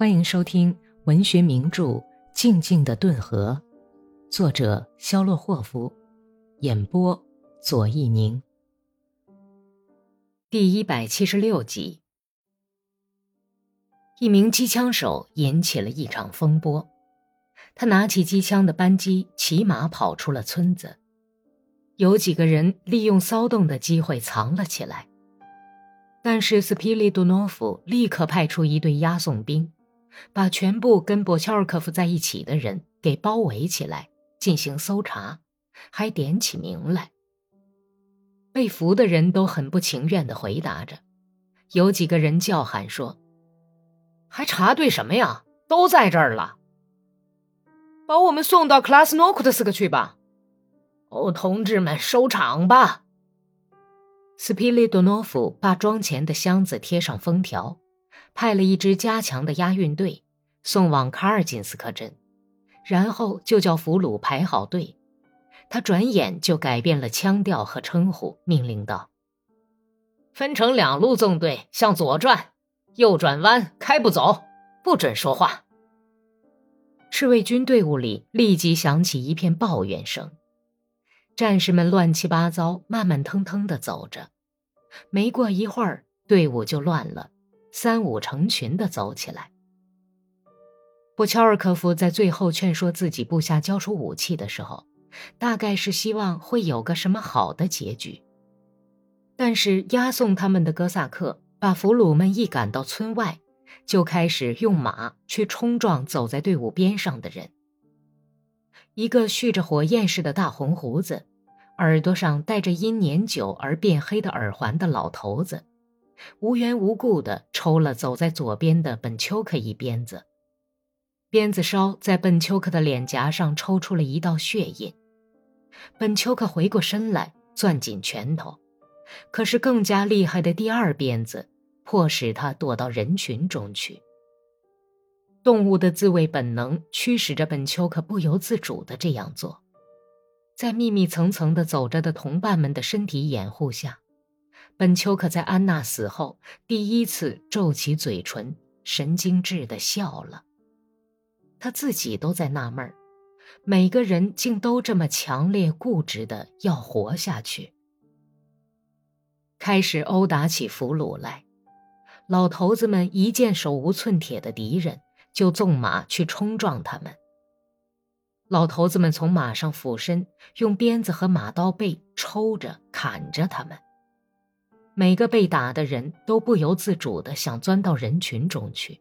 欢迎收听文学名著《静静的顿河》，作者肖洛霍夫，演播左一宁。第一百七十六集，一名机枪手引起了一场风波。他拿起机枪的扳机，骑马跑出了村子。有几个人利用骚动的机会藏了起来，但是斯皮利杜诺夫立刻派出一队押送兵。把全部跟波乔尔科夫在一起的人给包围起来，进行搜查，还点起名来。被俘的人都很不情愿地回答着，有几个人叫喊说：“还查对什么呀？都在这儿了，把我们送到克拉斯诺库特斯克去吧。”“哦，同志们，收场吧。”斯皮利多诺夫把装钱的箱子贴上封条。派了一支加强的押运队送往卡尔金斯克镇，然后就叫俘虏排好队。他转眼就改变了腔调和称呼，命令道：“分成两路纵队，向左转，右转弯，开步走，不准说话。”赤卫军队伍里立即响起一片抱怨声，战士们乱七八糟、慢慢腾腾地走着。没过一会儿，队伍就乱了。三五成群的走起来。布乔尔科夫在最后劝说自己部下交出武器的时候，大概是希望会有个什么好的结局。但是押送他们的哥萨克把俘虏们一赶到村外，就开始用马去冲撞走在队伍边上的人。一个蓄着火焰似的大红胡子，耳朵上戴着因年久而变黑的耳环的老头子。无缘无故地抽了走在左边的本丘克一鞭子，鞭子梢在本丘克的脸颊上抽出了一道血印。本丘克回过身来，攥紧拳头，可是更加厉害的第二鞭子迫使他躲到人群中去。动物的自卫本能驱使着本丘克不由自主地这样做，在密密层层的走着的同伴们的身体掩护下。本丘克在安娜死后第一次皱起嘴唇，神经质的笑了。他自己都在纳闷儿，每个人竟都这么强烈固执的要活下去。开始殴打起俘虏来，老头子们一见手无寸铁的敌人，就纵马去冲撞他们。老头子们从马上俯身，用鞭子和马刀背抽着、砍着他们。每个被打的人都不由自主地想钻到人群中去，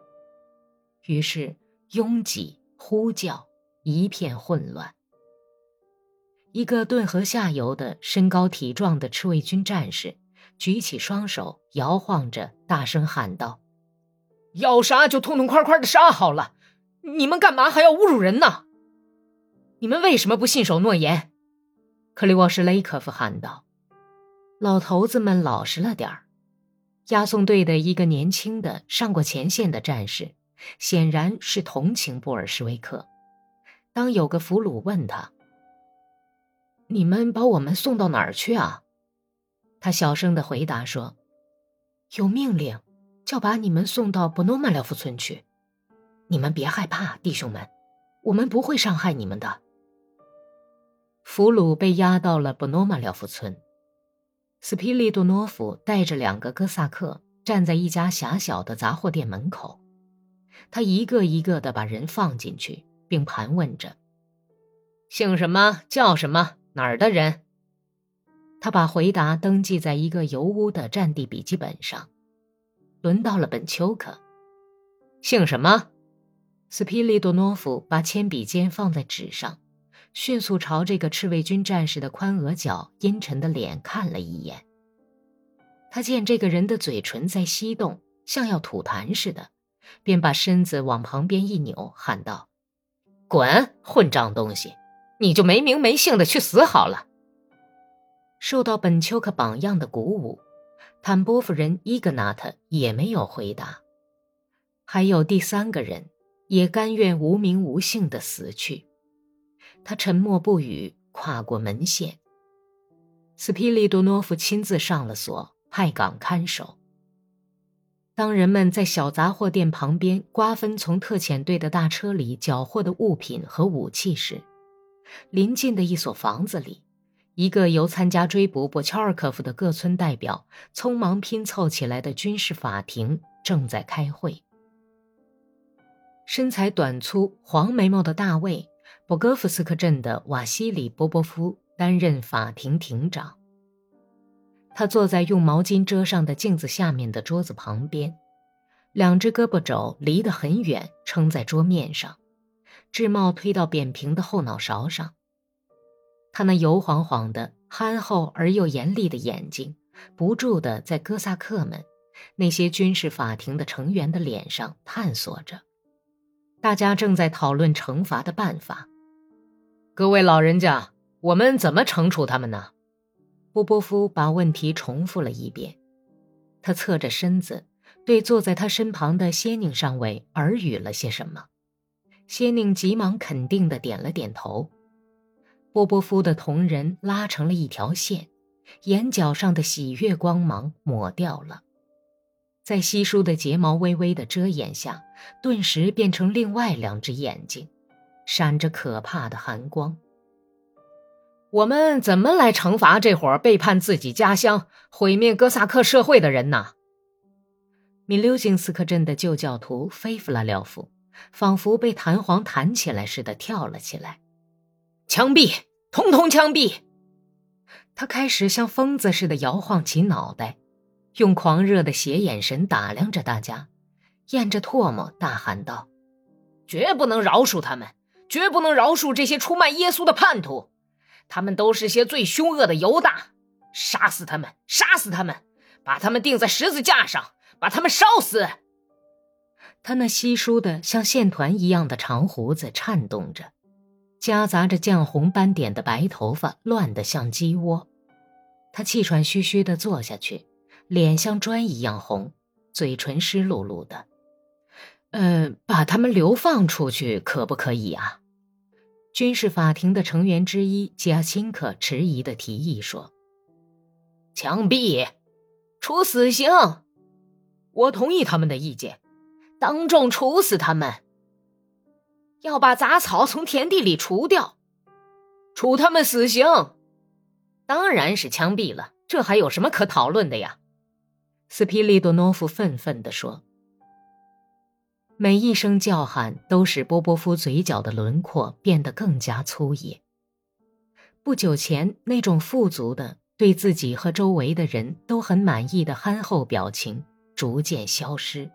于是拥挤、呼叫，一片混乱。一个顿河下游的身高体壮的赤卫军战士举起双手，摇晃着，大声喊道：“要杀就痛痛快快的杀好了，你们干嘛还要侮辱人呢？你们为什么不信守诺言？”克里沃什雷科夫喊道。老头子们老实了点儿。押送队的一个年轻的上过前线的战士，显然是同情布尔什维克。当有个俘虏问他：“你们把我们送到哪儿去啊？”他小声的回答说：“有命令，叫把你们送到布诺马廖夫村去。你们别害怕，弟兄们，我们不会伤害你们的。”俘虏被押到了布诺马廖夫村。斯皮利多诺夫带着两个哥萨克站在一家狭小的杂货店门口，他一个一个的把人放进去，并盘问着：“姓什么？叫什么？哪儿的人？”他把回答登记在一个油污的战地笔记本上。轮到了本丘克，姓什么？斯皮利多诺夫把铅笔尖放在纸上。迅速朝这个赤卫军战士的宽额角、阴沉的脸看了一眼。他见这个人的嘴唇在翕动，像要吐痰似的，便把身子往旁边一扭，喊道：“滚，混账东西！你就没名没姓的去死好了。”受到本丘克榜样的鼓舞，坦波夫人伊格纳特也没有回答。还有第三个人，也甘愿无名无姓的死去。他沉默不语，跨过门线。斯皮利多诺夫亲自上了锁，派岗看守。当人们在小杂货店旁边瓜分从特遣队的大车里缴获的物品和武器时，临近的一所房子里，一个由参加追捕波乔尔科夫的各村代表匆忙拼凑起来的军事法庭正在开会。身材短粗、黄眉毛的大卫，博戈夫斯克镇的瓦西里波波夫担任法庭庭长。他坐在用毛巾遮上的镜子下面的桌子旁边，两只胳膊肘离得很远，撑在桌面上，智帽推到扁平的后脑勺上。他那油晃晃的、憨厚而又严厉的眼睛，不住地在哥萨克们那些军事法庭的成员的脸上探索着。大家正在讨论惩罚的办法。各位老人家，我们怎么惩处他们呢？波波夫把问题重复了一遍，他侧着身子，对坐在他身旁的仙宁上尉耳语了些什么。仙宁急忙肯定的点了点头。波波夫的瞳仁拉成了一条线，眼角上的喜悦光芒抹掉了，在稀疏的睫毛微微的遮掩下，顿时变成另外两只眼睛，闪着可怕的寒光。我们怎么来惩罚这伙背叛自己家乡、毁灭哥萨克社会的人呢？米留金斯克镇的旧教徒菲弗拉廖夫仿佛被弹簧弹起来似的跳了起来，枪毙，通通枪毙！他开始像疯子似的摇晃起脑袋，用狂热的斜眼神打量着大家，咽着唾沫大喊道：“绝不能饶恕他们，绝不能饶恕这些出卖耶稣的叛徒！”他们都是些最凶恶的犹大，杀死他们，杀死他们，把他们钉在十字架上，把他们烧死。他那稀疏的像线团一样的长胡子颤动着，夹杂着绛红斑点的白头发乱得像鸡窝。他气喘吁吁地坐下去，脸像砖一样红，嘴唇湿漉漉的。呃，把他们流放出去可不可以啊？军事法庭的成员之一加辛克迟疑的提议说：“枪毙，处死刑。我同意他们的意见，当众处死他们。要把杂草从田地里除掉，处他们死刑。当然是枪毙了，这还有什么可讨论的呀？”斯皮利多诺夫愤愤地说。每一声叫喊都使波波夫嘴角的轮廓变得更加粗野。不久前那种富足的、对自己和周围的人都很满意的憨厚表情逐渐消失，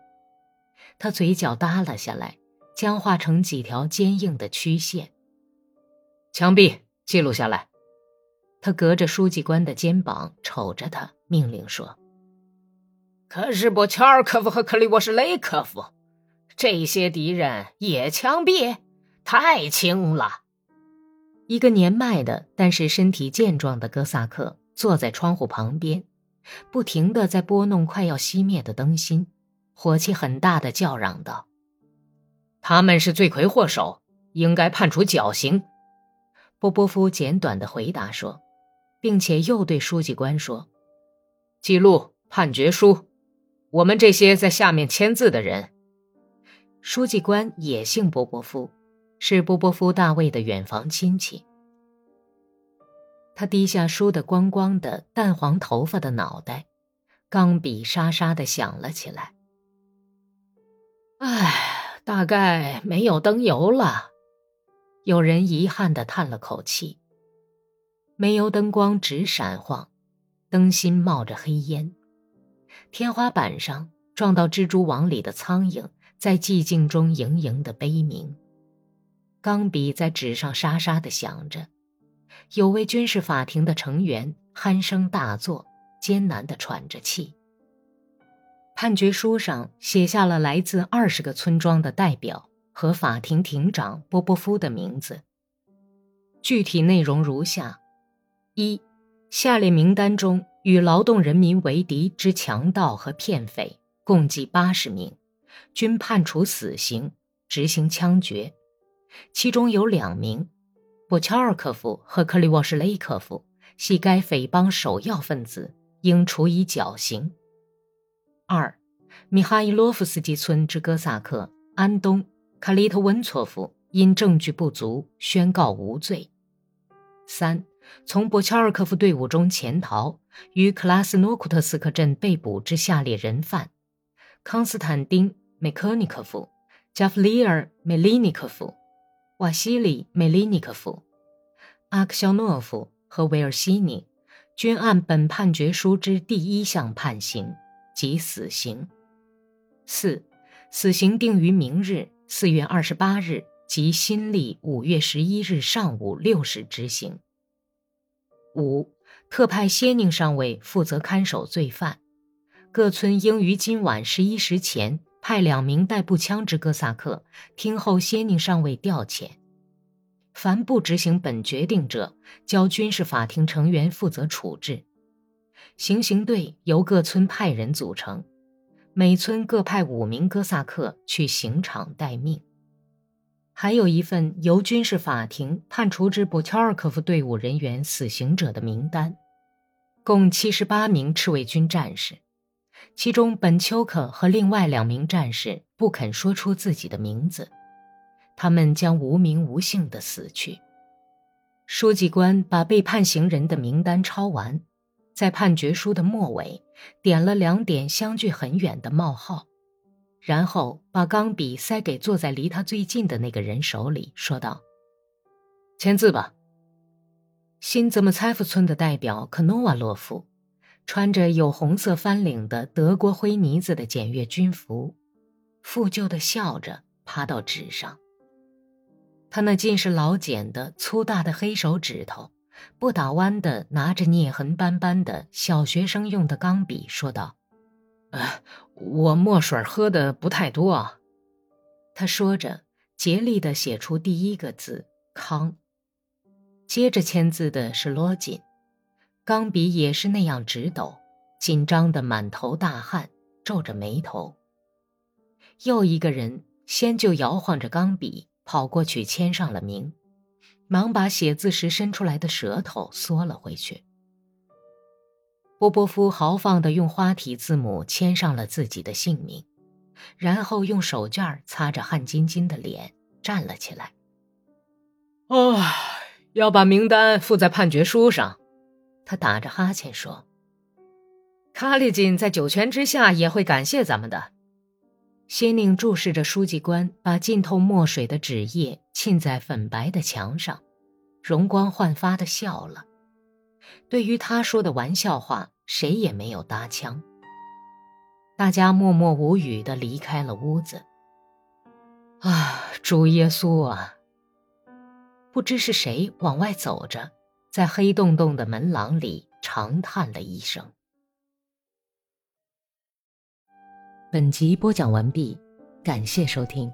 他嘴角耷拉下来，僵化成几条坚硬的曲线。枪毙，记录下来。他隔着书记官的肩膀瞅着他，命令说：“可是波乔尔科夫和克里沃什雷科夫。”这些敌人也枪毙，太轻了。一个年迈的但是身体健壮的哥萨克坐在窗户旁边，不停的在拨弄快要熄灭的灯芯，火气很大的叫嚷道：“他们是罪魁祸首，应该判处绞刑。”波波夫简短的回答说，并且又对书记官说：“记录判决书，我们这些在下面签字的人。”书记官也姓波波夫，是波波夫大卫的远房亲戚。他低下梳得光光的淡黄头发的脑袋，钢笔沙沙的响了起来。唉，大概没有灯油了。有人遗憾的叹了口气。煤油灯光直闪晃，灯芯冒着黑烟，天花板上撞到蜘蛛网里的苍蝇。在寂静中盈盈的悲鸣，钢笔在纸上沙沙的响着。有位军事法庭的成员鼾声大作，艰难的喘着气。判决书上写下了来自二十个村庄的代表和法庭庭长波波夫的名字。具体内容如下：一，下列名单中与劳动人民为敌之强盗和骗匪共计八十名。均判处死刑，执行枪决。其中有两名，波乔尔科夫和克里沃什雷科夫系该匪帮首要分子，应处以绞刑。二，米哈伊洛夫斯基村之哥萨克安东·卡利特温措夫因证据不足宣告无罪。三、从波乔尔科夫队伍中潜逃，于克拉斯诺库特斯克镇被捕之下列人犯：康斯坦丁·梅科尼科夫、加弗里尔·梅利尼科夫、瓦西里·梅利尼科夫、阿克肖诺夫和维尔西尼，均按本判决书之第一项判刑，即死刑。四、死刑定于明日四月二十八日。即新历五月十一日上午六时执行。五，特派歇宁上尉负责看守罪犯，各村应于今晚十一时前派两名带步枪之哥萨克听候先宁上尉调遣。凡不执行本决定者，交军事法庭成员负责处置。行刑队由各村派人组成，每村各派五名哥萨克去刑场待命。还有一份由军事法庭判处之布乔尔科夫队伍人员死刑者的名单，共七十八名赤卫军战士，其中本丘克和另外两名战士不肯说出自己的名字，他们将无名无姓的死去。书记官把被判刑人的名单抄完，在判决书的末尾点了两点相距很远的冒号。然后把钢笔塞给坐在离他最近的那个人手里，说道：“签字吧。”新泽莫采夫村的代表科诺瓦洛夫，穿着有红色翻领的德国灰呢子的检阅军服，负疚的笑着趴到纸上。他那尽是老茧的粗大的黑手指头，不打弯的拿着裂痕斑斑的小学生用的钢笔，说道。我墨水喝的不太多。他说着，竭力的写出第一个字“康”。接着签字的是罗锦，钢笔也是那样直抖，紧张的满头大汗，皱着眉头。又一个人先就摇晃着钢笔跑过去签上了名，忙把写字时伸出来的舌头缩了回去。波波夫豪放的用花体字母签上了自己的姓名，然后用手绢擦着汗津津的脸站了起来。啊，要把名单附在判决书上，他打着哈欠说：“卡利金在九泉之下也会感谢咱们的。”谢宁注视着书记官把浸透墨水的纸页浸在粉白的墙上，容光焕发的笑了。对于他说的玩笑话，谁也没有搭腔。大家默默无语的离开了屋子。啊，主耶稣啊！不知是谁往外走着，在黑洞洞的门廊里长叹了一声。本集播讲完毕，感谢收听。